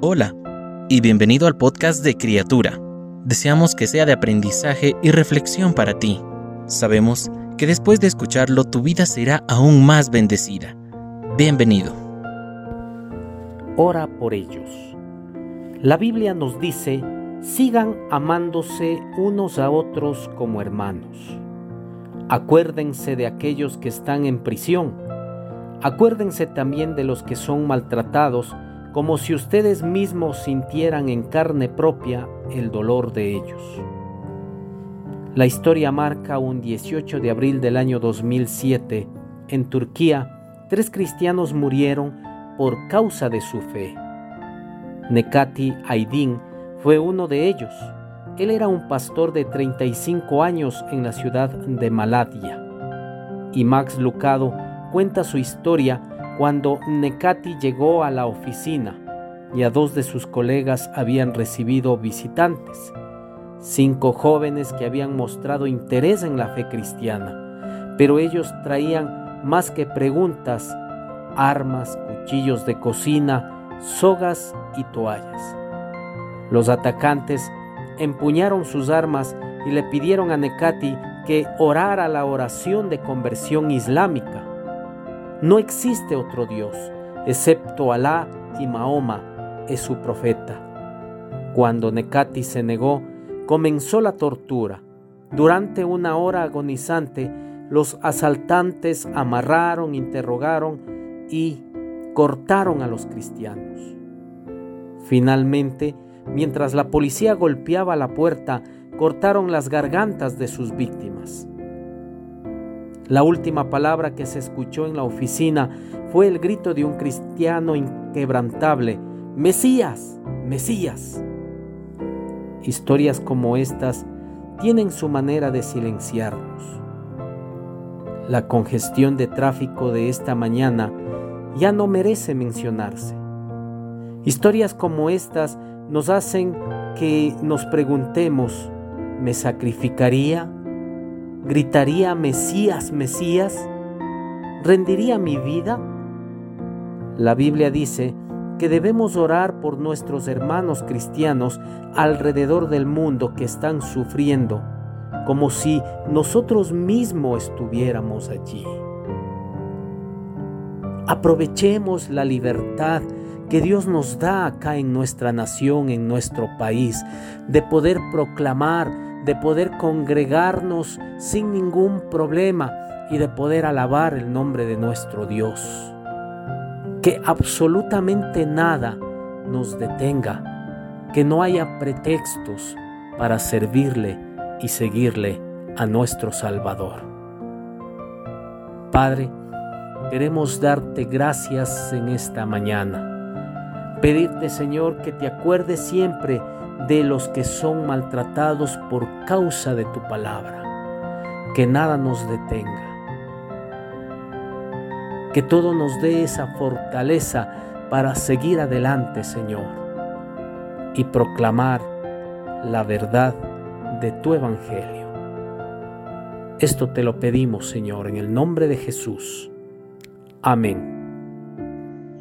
Hola y bienvenido al podcast de Criatura. Deseamos que sea de aprendizaje y reflexión para ti. Sabemos que después de escucharlo tu vida será aún más bendecida. Bienvenido. Ora por ellos. La Biblia nos dice, sigan amándose unos a otros como hermanos. Acuérdense de aquellos que están en prisión. Acuérdense también de los que son maltratados, como si ustedes mismos sintieran en carne propia el dolor de ellos. La historia marca un 18 de abril del año 2007. En Turquía, tres cristianos murieron por causa de su fe. Nekati Aydin fue uno de ellos. Él era un pastor de 35 años en la ciudad de Malatya. Y Max Lucado cuenta su historia cuando Nekati llegó a la oficina y a dos de sus colegas habían recibido visitantes, cinco jóvenes que habían mostrado interés en la fe cristiana, pero ellos traían más que preguntas, armas, cuchillos de cocina, sogas y toallas. Los atacantes empuñaron sus armas y le pidieron a Nekati que orara la oración de conversión islámica. No existe otro Dios, excepto Alá y Mahoma es su profeta. Cuando Nekati se negó, comenzó la tortura. Durante una hora agonizante, los asaltantes amarraron, interrogaron y cortaron a los cristianos. Finalmente, Mientras la policía golpeaba la puerta, cortaron las gargantas de sus víctimas. La última palabra que se escuchó en la oficina fue el grito de un cristiano inquebrantable, Mesías, Mesías. Historias como estas tienen su manera de silenciarnos. La congestión de tráfico de esta mañana ya no merece mencionarse. Historias como estas nos hacen que nos preguntemos, ¿me sacrificaría? ¿Gritaría Mesías, Mesías? ¿Rendiría mi vida? La Biblia dice que debemos orar por nuestros hermanos cristianos alrededor del mundo que están sufriendo, como si nosotros mismos estuviéramos allí. Aprovechemos la libertad que Dios nos da acá en nuestra nación, en nuestro país, de poder proclamar, de poder congregarnos sin ningún problema y de poder alabar el nombre de nuestro Dios. Que absolutamente nada nos detenga, que no haya pretextos para servirle y seguirle a nuestro Salvador. Padre, queremos darte gracias en esta mañana Pedirte, Señor, que te acuerdes siempre de los que son maltratados por causa de tu palabra. Que nada nos detenga. Que todo nos dé esa fortaleza para seguir adelante, Señor, y proclamar la verdad de tu Evangelio. Esto te lo pedimos, Señor, en el nombre de Jesús. Amén.